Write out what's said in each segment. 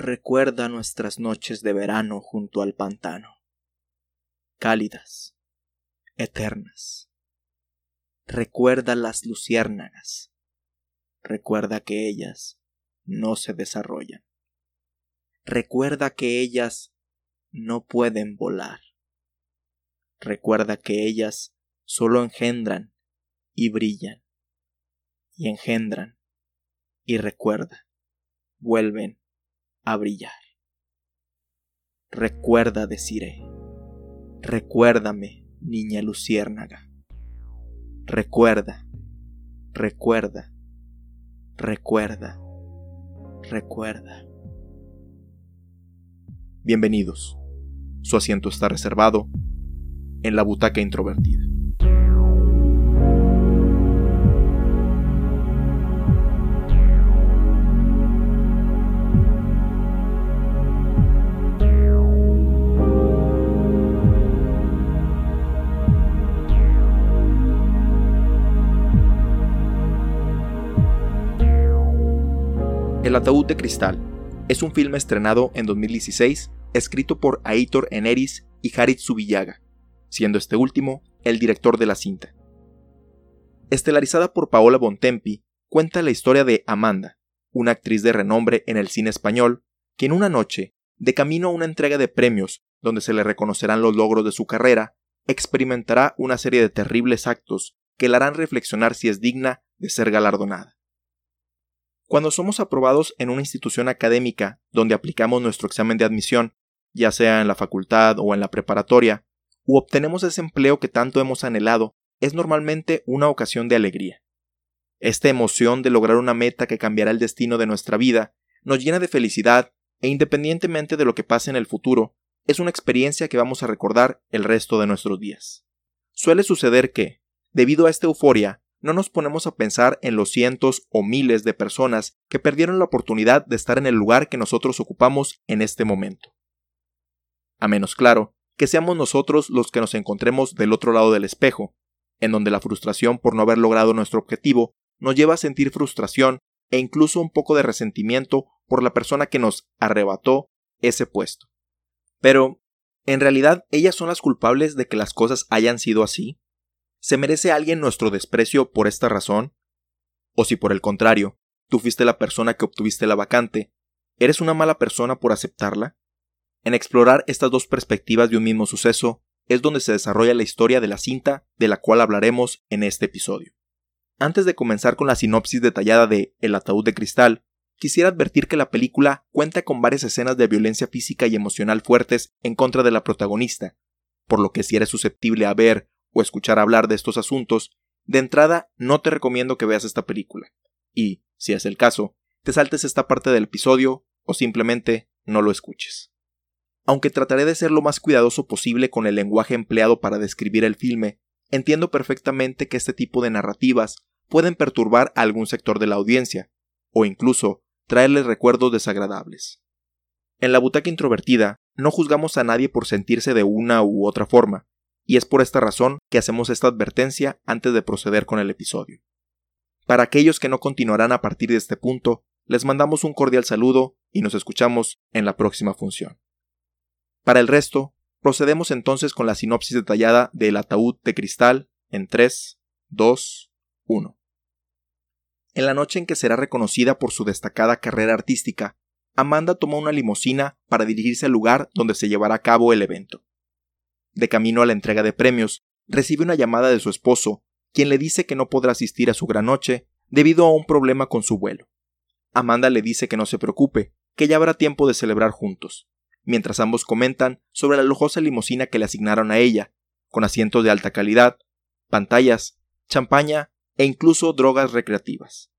Recuerda nuestras noches de verano junto al pantano, cálidas, eternas. Recuerda las luciérnagas. Recuerda que ellas no se desarrollan. Recuerda que ellas no pueden volar. Recuerda que ellas solo engendran y brillan, y engendran y recuerda, vuelven a brillar. Recuerda, deciré, recuérdame, niña luciérnaga. Recuerda, recuerda, recuerda, recuerda. Bienvenidos. Su asiento está reservado en la butaca introvertida. El ataúd de cristal es un filme estrenado en 2016, escrito por Aitor Eneris y Harit Subillaga, siendo este último el director de la cinta. Estelarizada por Paola Bontempi, cuenta la historia de Amanda, una actriz de renombre en el cine español, que en una noche, de camino a una entrega de premios donde se le reconocerán los logros de su carrera, experimentará una serie de terribles actos que la harán reflexionar si es digna de ser galardonada. Cuando somos aprobados en una institución académica donde aplicamos nuestro examen de admisión, ya sea en la facultad o en la preparatoria, u obtenemos ese empleo que tanto hemos anhelado, es normalmente una ocasión de alegría. Esta emoción de lograr una meta que cambiará el destino de nuestra vida nos llena de felicidad e independientemente de lo que pase en el futuro, es una experiencia que vamos a recordar el resto de nuestros días. Suele suceder que, debido a esta euforia, no nos ponemos a pensar en los cientos o miles de personas que perdieron la oportunidad de estar en el lugar que nosotros ocupamos en este momento. A menos claro, que seamos nosotros los que nos encontremos del otro lado del espejo, en donde la frustración por no haber logrado nuestro objetivo nos lleva a sentir frustración e incluso un poco de resentimiento por la persona que nos arrebató ese puesto. Pero, ¿en realidad ellas son las culpables de que las cosas hayan sido así? ¿Se merece alguien nuestro desprecio por esta razón? O si por el contrario, tú fuiste la persona que obtuviste la vacante, ¿eres una mala persona por aceptarla? En explorar estas dos perspectivas de un mismo suceso es donde se desarrolla la historia de la cinta de la cual hablaremos en este episodio. Antes de comenzar con la sinopsis detallada de El ataúd de cristal, quisiera advertir que la película cuenta con varias escenas de violencia física y emocional fuertes en contra de la protagonista, por lo que si eres susceptible a ver escuchar hablar de estos asuntos, de entrada no te recomiendo que veas esta película. Y, si es el caso, te saltes esta parte del episodio o simplemente no lo escuches. Aunque trataré de ser lo más cuidadoso posible con el lenguaje empleado para describir el filme, entiendo perfectamente que este tipo de narrativas pueden perturbar a algún sector de la audiencia, o incluso traerles recuerdos desagradables. En la butaca introvertida no juzgamos a nadie por sentirse de una u otra forma, y es por esta razón que hacemos esta advertencia antes de proceder con el episodio. Para aquellos que no continuarán a partir de este punto, les mandamos un cordial saludo y nos escuchamos en la próxima función. Para el resto, procedemos entonces con la sinopsis detallada del ataúd de cristal en 3, 2, 1. En la noche en que será reconocida por su destacada carrera artística, Amanda tomó una limusina para dirigirse al lugar donde se llevará a cabo el evento. De camino a la entrega de premios, recibe una llamada de su esposo, quien le dice que no podrá asistir a su gran noche debido a un problema con su vuelo. Amanda le dice que no se preocupe, que ya habrá tiempo de celebrar juntos, mientras ambos comentan sobre la lujosa limusina que le asignaron a ella, con asientos de alta calidad, pantallas, champaña e incluso drogas recreativas.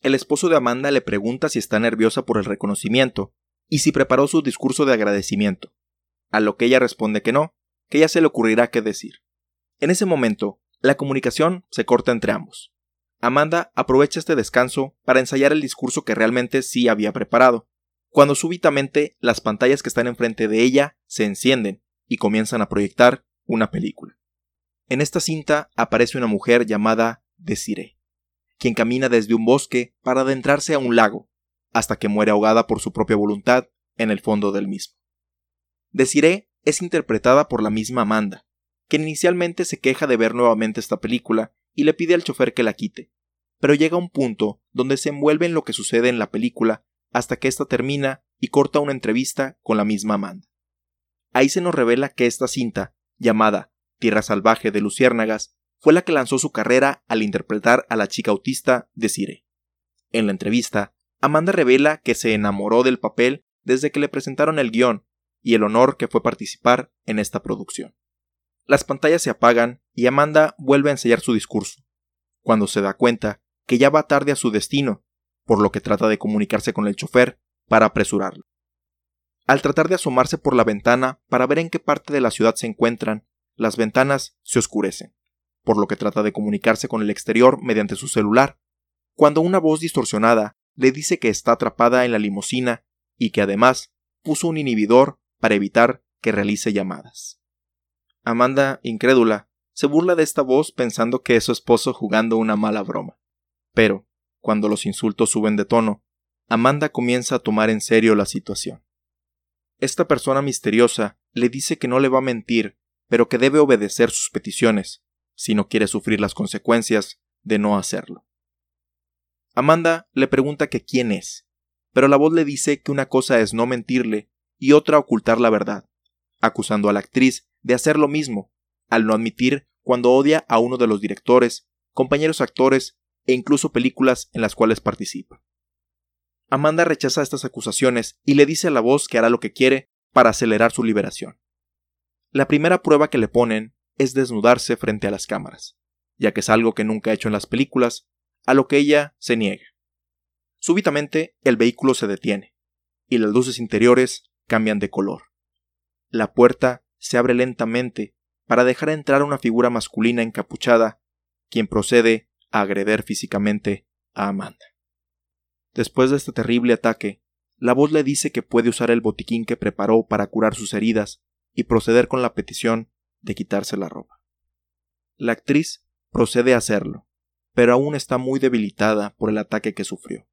El esposo de Amanda le pregunta si está nerviosa por el reconocimiento y si preparó su discurso de agradecimiento, a lo que ella responde que no, que ya se le ocurrirá qué decir. En ese momento, la comunicación se corta entre ambos. Amanda aprovecha este descanso para ensayar el discurso que realmente sí había preparado, cuando súbitamente las pantallas que están enfrente de ella se encienden y comienzan a proyectar una película. En esta cinta aparece una mujer llamada Desiree, quien camina desde un bosque para adentrarse a un lago, hasta que muere ahogada por su propia voluntad en el fondo del mismo. Desiree es interpretada por la misma Amanda, quien inicialmente se queja de ver nuevamente esta película y le pide al chofer que la quite, pero llega un punto donde se envuelve en lo que sucede en la película hasta que ésta termina y corta una entrevista con la misma Amanda. Ahí se nos revela que esta cinta, llamada Tierra Salvaje de Luciérnagas, fue la que lanzó su carrera al interpretar a la chica autista de Cire. En la entrevista, Amanda revela que se enamoró del papel desde que le presentaron el guion y el honor que fue participar en esta producción. Las pantallas se apagan y Amanda vuelve a ensayar su discurso, cuando se da cuenta que ya va tarde a su destino, por lo que trata de comunicarse con el chofer para apresurarlo. Al tratar de asomarse por la ventana para ver en qué parte de la ciudad se encuentran, las ventanas se oscurecen, por lo que trata de comunicarse con el exterior mediante su celular, cuando una voz distorsionada le dice que está atrapada en la limusina y que además puso un inhibidor para evitar que realice llamadas. Amanda, incrédula, se burla de esta voz pensando que es su esposo jugando una mala broma. Pero, cuando los insultos suben de tono, Amanda comienza a tomar en serio la situación. Esta persona misteriosa le dice que no le va a mentir, pero que debe obedecer sus peticiones, si no quiere sufrir las consecuencias de no hacerlo. Amanda le pregunta que quién es, pero la voz le dice que una cosa es no mentirle y otra ocultar la verdad, acusando a la actriz de hacer lo mismo, al no admitir cuando odia a uno de los directores, compañeros actores e incluso películas en las cuales participa. Amanda rechaza estas acusaciones y le dice a la voz que hará lo que quiere para acelerar su liberación. La primera prueba que le ponen es desnudarse frente a las cámaras, ya que es algo que nunca ha hecho en las películas, a lo que ella se niega. Súbitamente el vehículo se detiene, y las luces interiores cambian de color. La puerta se abre lentamente para dejar entrar una figura masculina encapuchada, quien procede a agreder físicamente a Amanda. Después de este terrible ataque, la voz le dice que puede usar el botiquín que preparó para curar sus heridas y proceder con la petición de quitarse la ropa. La actriz procede a hacerlo, pero aún está muy debilitada por el ataque que sufrió.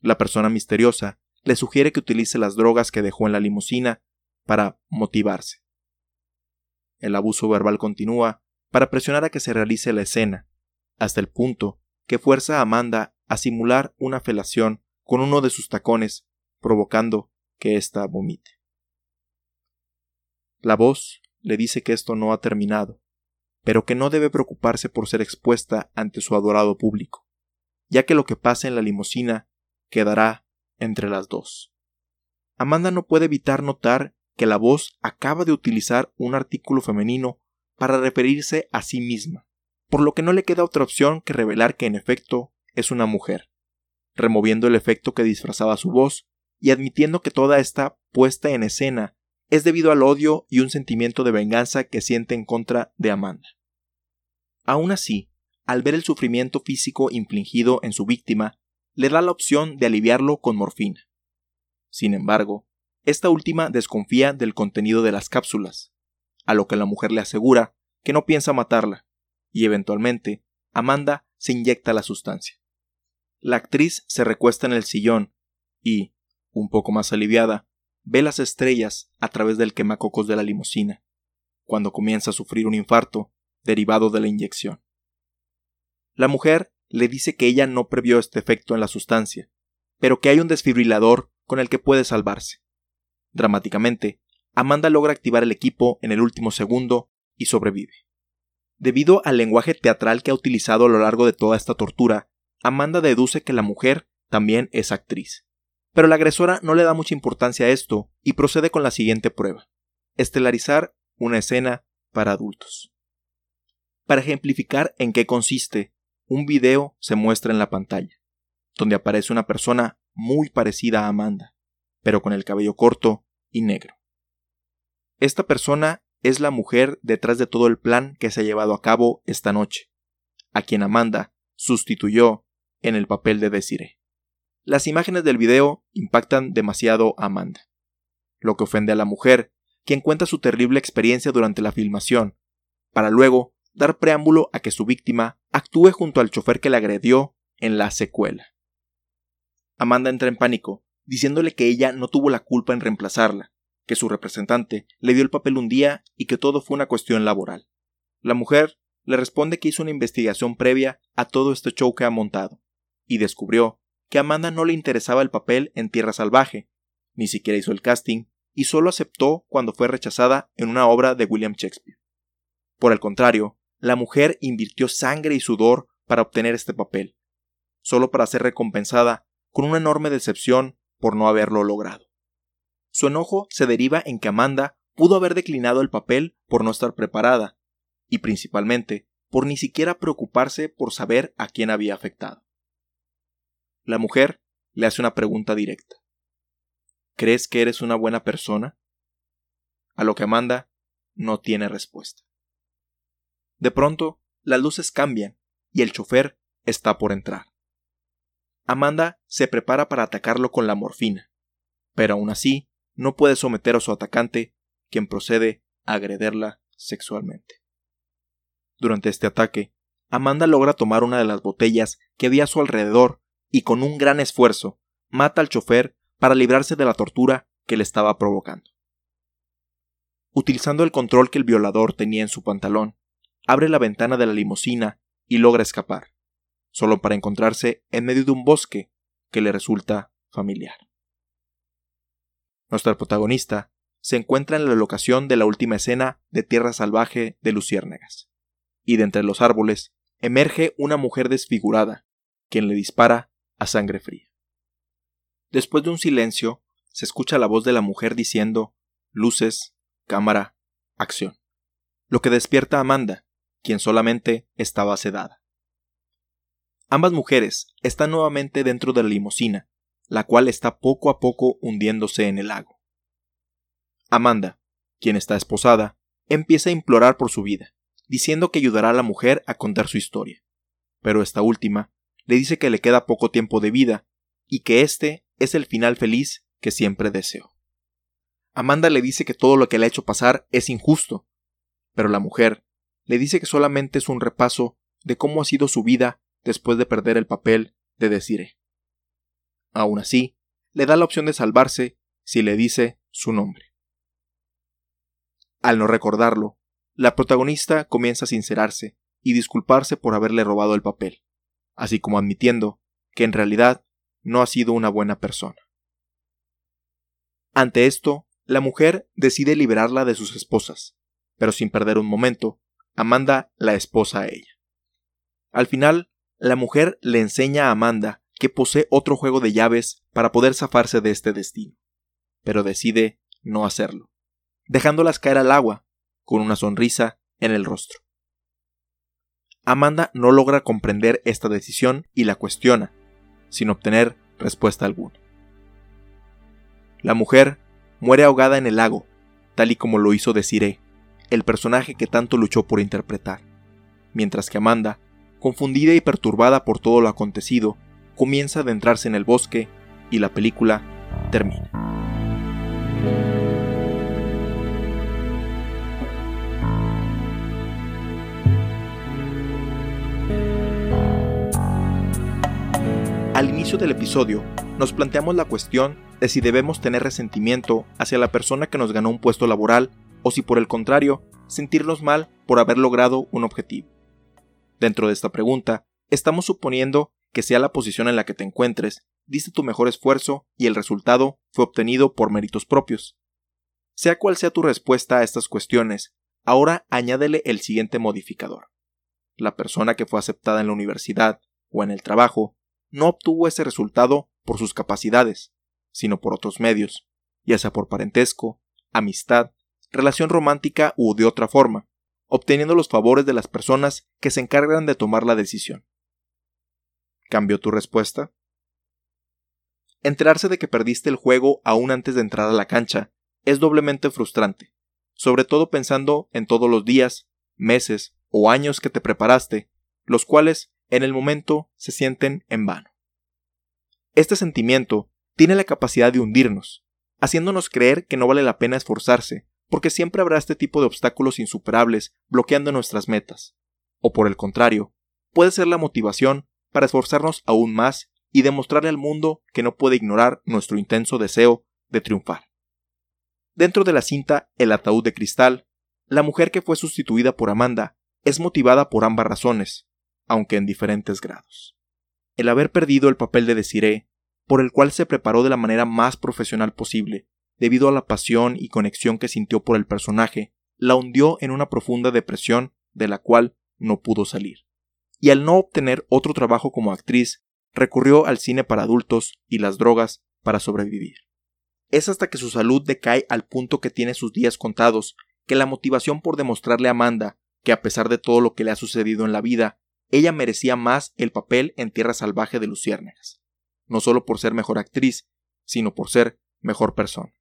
La persona misteriosa le sugiere que utilice las drogas que dejó en la limusina para motivarse. El abuso verbal continúa para presionar a que se realice la escena, hasta el punto que fuerza a Amanda a simular una felación con uno de sus tacones, provocando que ésta vomite. La voz le dice que esto no ha terminado, pero que no debe preocuparse por ser expuesta ante su adorado público, ya que lo que pasa en la limusina quedará entre las dos. Amanda no puede evitar notar que la voz acaba de utilizar un artículo femenino para referirse a sí misma, por lo que no le queda otra opción que revelar que en efecto es una mujer, removiendo el efecto que disfrazaba su voz y admitiendo que toda esta puesta en escena es debido al odio y un sentimiento de venganza que siente en contra de Amanda. Aún así, al ver el sufrimiento físico infligido en su víctima, le da la opción de aliviarlo con morfina. Sin embargo, esta última desconfía del contenido de las cápsulas, a lo que la mujer le asegura que no piensa matarla, y eventualmente Amanda se inyecta la sustancia. La actriz se recuesta en el sillón y, un poco más aliviada, ve las estrellas a través del quemacocos de la limusina, cuando comienza a sufrir un infarto derivado de la inyección. La mujer le dice que ella no previó este efecto en la sustancia, pero que hay un desfibrilador con el que puede salvarse. Dramáticamente, Amanda logra activar el equipo en el último segundo y sobrevive. Debido al lenguaje teatral que ha utilizado a lo largo de toda esta tortura, Amanda deduce que la mujer también es actriz. Pero la agresora no le da mucha importancia a esto y procede con la siguiente prueba, estelarizar una escena para adultos. Para ejemplificar en qué consiste, un video se muestra en la pantalla, donde aparece una persona muy parecida a Amanda, pero con el cabello corto y negro. Esta persona es la mujer detrás de todo el plan que se ha llevado a cabo esta noche, a quien Amanda sustituyó en el papel de Desiree. Las imágenes del video impactan demasiado a Amanda, lo que ofende a la mujer, quien cuenta su terrible experiencia durante la filmación, para luego dar preámbulo a que su víctima actúe junto al chofer que la agredió en la secuela. Amanda entra en pánico, diciéndole que ella no tuvo la culpa en reemplazarla, que su representante le dio el papel un día y que todo fue una cuestión laboral. La mujer le responde que hizo una investigación previa a todo este show que ha montado, y descubrió que a Amanda no le interesaba el papel en Tierra Salvaje, ni siquiera hizo el casting, y solo aceptó cuando fue rechazada en una obra de William Shakespeare. Por el contrario, la mujer invirtió sangre y sudor para obtener este papel, solo para ser recompensada con una enorme decepción por no haberlo logrado. Su enojo se deriva en que Amanda pudo haber declinado el papel por no estar preparada, y principalmente por ni siquiera preocuparse por saber a quién había afectado. La mujer le hace una pregunta directa. ¿Crees que eres una buena persona? A lo que Amanda no tiene respuesta. De pronto, las luces cambian y el chofer está por entrar. Amanda se prepara para atacarlo con la morfina, pero aún así no puede someter a su atacante, quien procede a agrederla sexualmente. Durante este ataque, Amanda logra tomar una de las botellas que había a su alrededor y con un gran esfuerzo mata al chofer para librarse de la tortura que le estaba provocando. Utilizando el control que el violador tenía en su pantalón, abre la ventana de la limusina y logra escapar, solo para encontrarse en medio de un bosque que le resulta familiar. Nuestra protagonista se encuentra en la locación de la última escena de Tierra Salvaje de Luciérnagas, y de entre los árboles emerge una mujer desfigurada, quien le dispara a sangre fría. Después de un silencio, se escucha la voz de la mujer diciendo luces, cámara, acción, lo que despierta a Amanda, quien solamente estaba sedada. Ambas mujeres están nuevamente dentro de la limusina, la cual está poco a poco hundiéndose en el lago. Amanda, quien está esposada, empieza a implorar por su vida, diciendo que ayudará a la mujer a contar su historia. Pero esta última le dice que le queda poco tiempo de vida y que este es el final feliz que siempre deseó. Amanda le dice que todo lo que le ha hecho pasar es injusto, pero la mujer le dice que solamente es un repaso de cómo ha sido su vida después de perder el papel de Desire. Aún así, le da la opción de salvarse si le dice su nombre. Al no recordarlo, la protagonista comienza a sincerarse y disculparse por haberle robado el papel, así como admitiendo que en realidad no ha sido una buena persona. Ante esto, la mujer decide liberarla de sus esposas, pero sin perder un momento, Amanda la esposa a ella. Al final, la mujer le enseña a Amanda que posee otro juego de llaves para poder zafarse de este destino, pero decide no hacerlo, dejándolas caer al agua, con una sonrisa en el rostro. Amanda no logra comprender esta decisión y la cuestiona, sin obtener respuesta alguna. La mujer muere ahogada en el lago, tal y como lo hizo Desiree, el personaje que tanto luchó por interpretar, mientras que Amanda, confundida y perturbada por todo lo acontecido, comienza a adentrarse en el bosque y la película termina. Al inicio del episodio, nos planteamos la cuestión de si debemos tener resentimiento hacia la persona que nos ganó un puesto laboral o si por el contrario, sentirnos mal por haber logrado un objetivo. Dentro de esta pregunta, estamos suponiendo que sea la posición en la que te encuentres, diste tu mejor esfuerzo y el resultado fue obtenido por méritos propios. Sea cual sea tu respuesta a estas cuestiones, ahora añádele el siguiente modificador. La persona que fue aceptada en la universidad o en el trabajo no obtuvo ese resultado por sus capacidades, sino por otros medios, ya sea por parentesco, amistad, relación romántica u de otra forma, obteniendo los favores de las personas que se encargan de tomar la decisión. ¿Cambió tu respuesta? Enterarse de que perdiste el juego aún antes de entrar a la cancha es doblemente frustrante, sobre todo pensando en todos los días, meses o años que te preparaste, los cuales en el momento se sienten en vano. Este sentimiento tiene la capacidad de hundirnos, haciéndonos creer que no vale la pena esforzarse, porque siempre habrá este tipo de obstáculos insuperables bloqueando nuestras metas. O por el contrario, puede ser la motivación para esforzarnos aún más y demostrarle al mundo que no puede ignorar nuestro intenso deseo de triunfar. Dentro de la cinta El ataúd de cristal, la mujer que fue sustituida por Amanda es motivada por ambas razones, aunque en diferentes grados. El haber perdido el papel de Desiree, por el cual se preparó de la manera más profesional posible, debido a la pasión y conexión que sintió por el personaje, la hundió en una profunda depresión de la cual no pudo salir. Y al no obtener otro trabajo como actriz, recurrió al cine para adultos y las drogas para sobrevivir. Es hasta que su salud decae al punto que tiene sus días contados que la motivación por demostrarle a Amanda que a pesar de todo lo que le ha sucedido en la vida, ella merecía más el papel en Tierra Salvaje de Luciérnagas, no solo por ser mejor actriz, sino por ser mejor persona.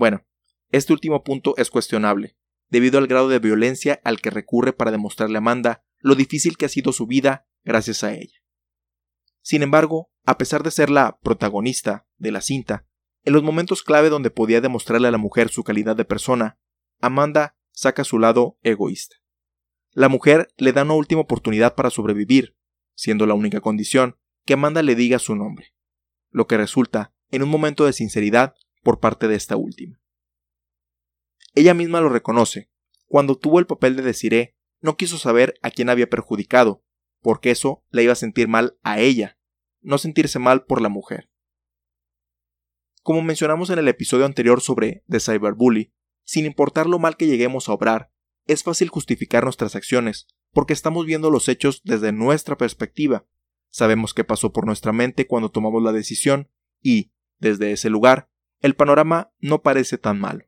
Bueno, este último punto es cuestionable, debido al grado de violencia al que recurre para demostrarle a Amanda lo difícil que ha sido su vida gracias a ella. Sin embargo, a pesar de ser la protagonista de la cinta, en los momentos clave donde podía demostrarle a la mujer su calidad de persona, Amanda saca su lado egoísta. La mujer le da una última oportunidad para sobrevivir, siendo la única condición que Amanda le diga su nombre, lo que resulta en un momento de sinceridad por parte de esta última. Ella misma lo reconoce. Cuando tuvo el papel de Desiree, no quiso saber a quién había perjudicado, porque eso le iba a sentir mal a ella, no sentirse mal por la mujer. Como mencionamos en el episodio anterior sobre The Cyberbully, sin importar lo mal que lleguemos a obrar, es fácil justificar nuestras acciones, porque estamos viendo los hechos desde nuestra perspectiva. Sabemos qué pasó por nuestra mente cuando tomamos la decisión y, desde ese lugar, el panorama no parece tan malo.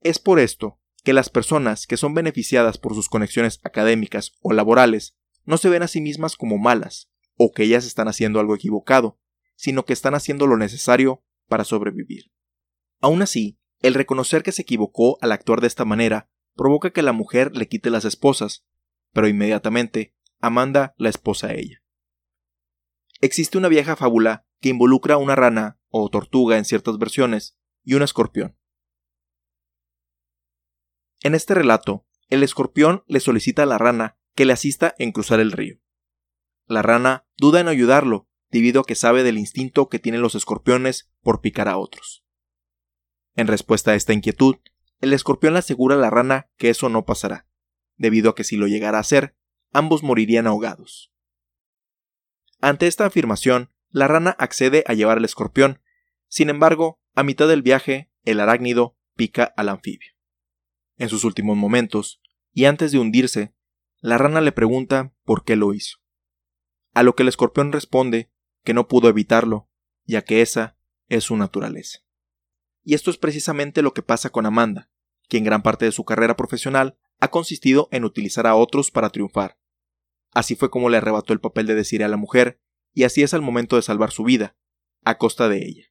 Es por esto que las personas que son beneficiadas por sus conexiones académicas o laborales no se ven a sí mismas como malas o que ellas están haciendo algo equivocado, sino que están haciendo lo necesario para sobrevivir. Aún así, el reconocer que se equivocó al actuar de esta manera provoca que la mujer le quite las esposas, pero inmediatamente Amanda la esposa a ella. Existe una vieja fábula que involucra una rana o tortuga en ciertas versiones y un escorpión. En este relato, el escorpión le solicita a la rana que le asista en cruzar el río. La rana duda en ayudarlo, debido a que sabe del instinto que tienen los escorpiones por picar a otros. En respuesta a esta inquietud, el escorpión le asegura a la rana que eso no pasará, debido a que si lo llegara a hacer, ambos morirían ahogados. Ante esta afirmación, la rana accede a llevar al escorpión, sin embargo, a mitad del viaje, el arácnido pica al anfibio en sus últimos momentos, y antes de hundirse, la rana le pregunta por qué lo hizo. A lo que el escorpión responde que no pudo evitarlo, ya que esa es su naturaleza. Y esto es precisamente lo que pasa con Amanda, quien gran parte de su carrera profesional ha consistido en utilizar a otros para triunfar. Así fue como le arrebató el papel de decir a la mujer, y así es al momento de salvar su vida, a costa de ella.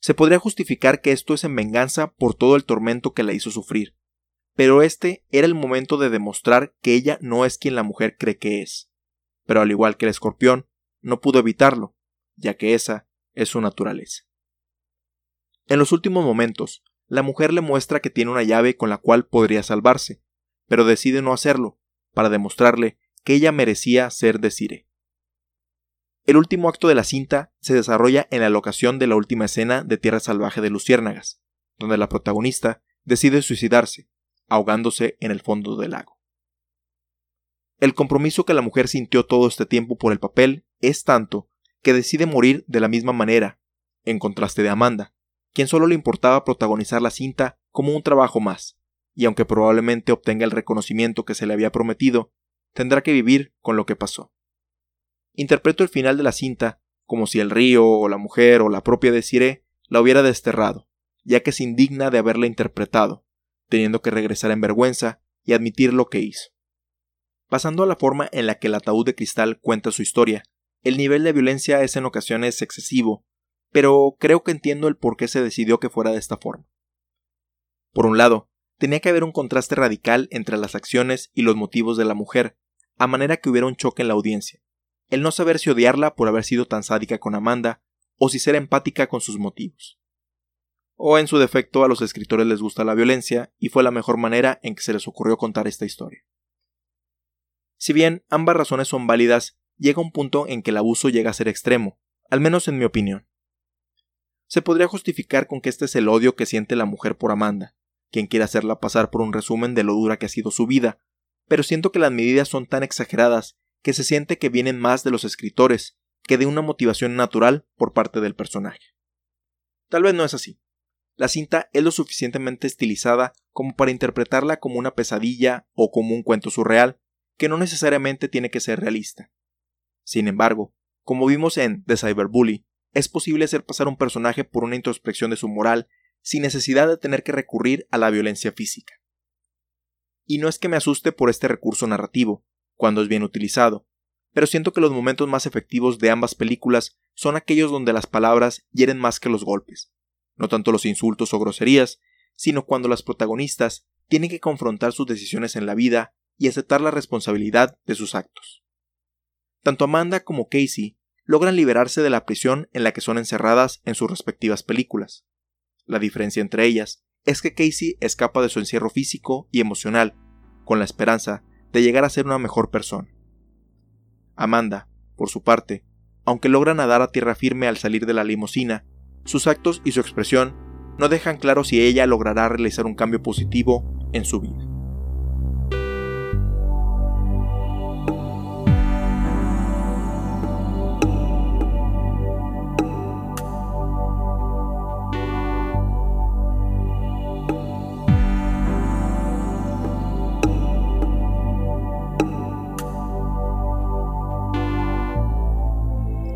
Se podría justificar que esto es en venganza por todo el tormento que la hizo sufrir, pero este era el momento de demostrar que ella no es quien la mujer cree que es. Pero al igual que el escorpión, no pudo evitarlo, ya que esa es su naturaleza. En los últimos momentos, la mujer le muestra que tiene una llave con la cual podría salvarse, pero decide no hacerlo, para demostrarle que ella merecía ser Desire. El último acto de la cinta se desarrolla en la locación de la última escena de Tierra Salvaje de Luciérnagas, donde la protagonista decide suicidarse, ahogándose en el fondo del lago. El compromiso que la mujer sintió todo este tiempo por el papel es tanto que decide morir de la misma manera, en contraste de Amanda, quien solo le importaba protagonizar la cinta como un trabajo más, y aunque probablemente obtenga el reconocimiento que se le había prometido, tendrá que vivir con lo que pasó. Interpreto el final de la cinta como si el río o la mujer o la propia Desiree la hubiera desterrado, ya que se indigna de haberla interpretado, teniendo que regresar en vergüenza y admitir lo que hizo. Pasando a la forma en la que el ataúd de cristal cuenta su historia, el nivel de violencia es en ocasiones excesivo, pero creo que entiendo el por qué se decidió que fuera de esta forma. Por un lado, tenía que haber un contraste radical entre las acciones y los motivos de la mujer, a manera que hubiera un choque en la audiencia, el no saber si odiarla por haber sido tan sádica con Amanda o si ser empática con sus motivos. O en su defecto a los escritores les gusta la violencia y fue la mejor manera en que se les ocurrió contar esta historia. Si bien ambas razones son válidas, llega un punto en que el abuso llega a ser extremo, al menos en mi opinión. Se podría justificar con que este es el odio que siente la mujer por Amanda, quien quiere hacerla pasar por un resumen de lo dura que ha sido su vida, pero siento que las medidas son tan exageradas que se siente que vienen más de los escritores que de una motivación natural por parte del personaje. Tal vez no es así. La cinta es lo suficientemente estilizada como para interpretarla como una pesadilla o como un cuento surreal, que no necesariamente tiene que ser realista. Sin embargo, como vimos en The Cyberbully, es posible hacer pasar un personaje por una introspección de su moral sin necesidad de tener que recurrir a la violencia física. Y no es que me asuste por este recurso narrativo, cuando es bien utilizado, pero siento que los momentos más efectivos de ambas películas son aquellos donde las palabras hieren más que los golpes, no tanto los insultos o groserías, sino cuando las protagonistas tienen que confrontar sus decisiones en la vida y aceptar la responsabilidad de sus actos. Tanto Amanda como Casey logran liberarse de la prisión en la que son encerradas en sus respectivas películas. La diferencia entre ellas es que Casey escapa de su encierro físico y emocional, con la esperanza de llegar a ser una mejor persona. Amanda, por su parte, aunque logra nadar a tierra firme al salir de la limusina, sus actos y su expresión no dejan claro si ella logrará realizar un cambio positivo en su vida.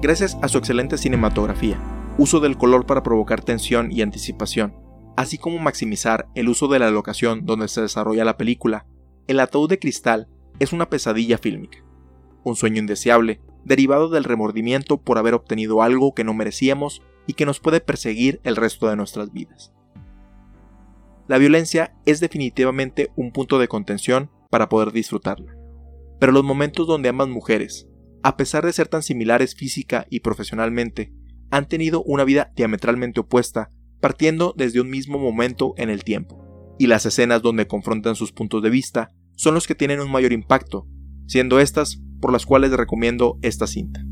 Gracias a su excelente cinematografía, uso del color para provocar tensión y anticipación, así como maximizar el uso de la locación donde se desarrolla la película, El ataúd de cristal es una pesadilla fílmica, un sueño indeseable derivado del remordimiento por haber obtenido algo que no merecíamos y que nos puede perseguir el resto de nuestras vidas. La violencia es definitivamente un punto de contención para poder disfrutarla, pero los momentos donde ambas mujeres, a pesar de ser tan similares física y profesionalmente, han tenido una vida diametralmente opuesta, partiendo desde un mismo momento en el tiempo. Y las escenas donde confrontan sus puntos de vista son los que tienen un mayor impacto, siendo estas por las cuales recomiendo esta cinta.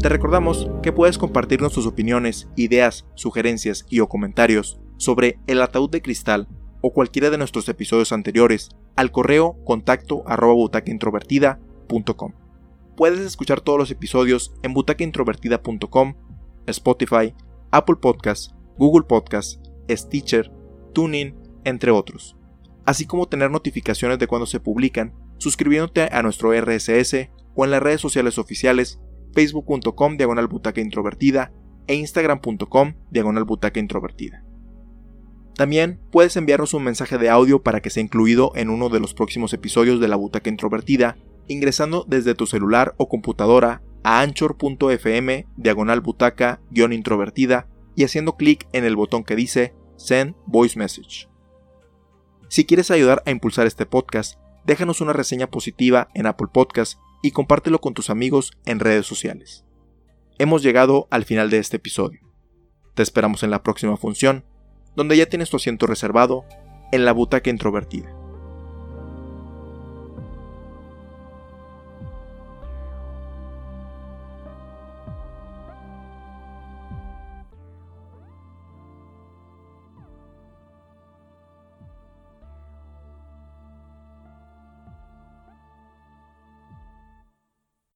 Te recordamos que puedes compartirnos tus opiniones, ideas, sugerencias y o comentarios sobre El ataúd de cristal o cualquiera de nuestros episodios anteriores al correo contacto arroba butacaintrovertida.com. Puedes escuchar todos los episodios en butacaintrovertida.com, Spotify, Apple Podcasts, Google Podcasts, Stitcher, TuneIn, entre otros, así como tener notificaciones de cuando se publican suscribiéndote a nuestro RSS o en las redes sociales oficiales facebook.com diagonal butaca introvertida e instagram.com diagonal butaca introvertida. También puedes enviarnos un mensaje de audio para que sea incluido en uno de los próximos episodios de la butaca introvertida ingresando desde tu celular o computadora a anchor.fm diagonal butaca introvertida y haciendo clic en el botón que dice Send Voice Message. Si quieres ayudar a impulsar este podcast, déjanos una reseña positiva en Apple Podcasts y compártelo con tus amigos en redes sociales. Hemos llegado al final de este episodio. Te esperamos en la próxima función, donde ya tienes tu asiento reservado en la butaca introvertida.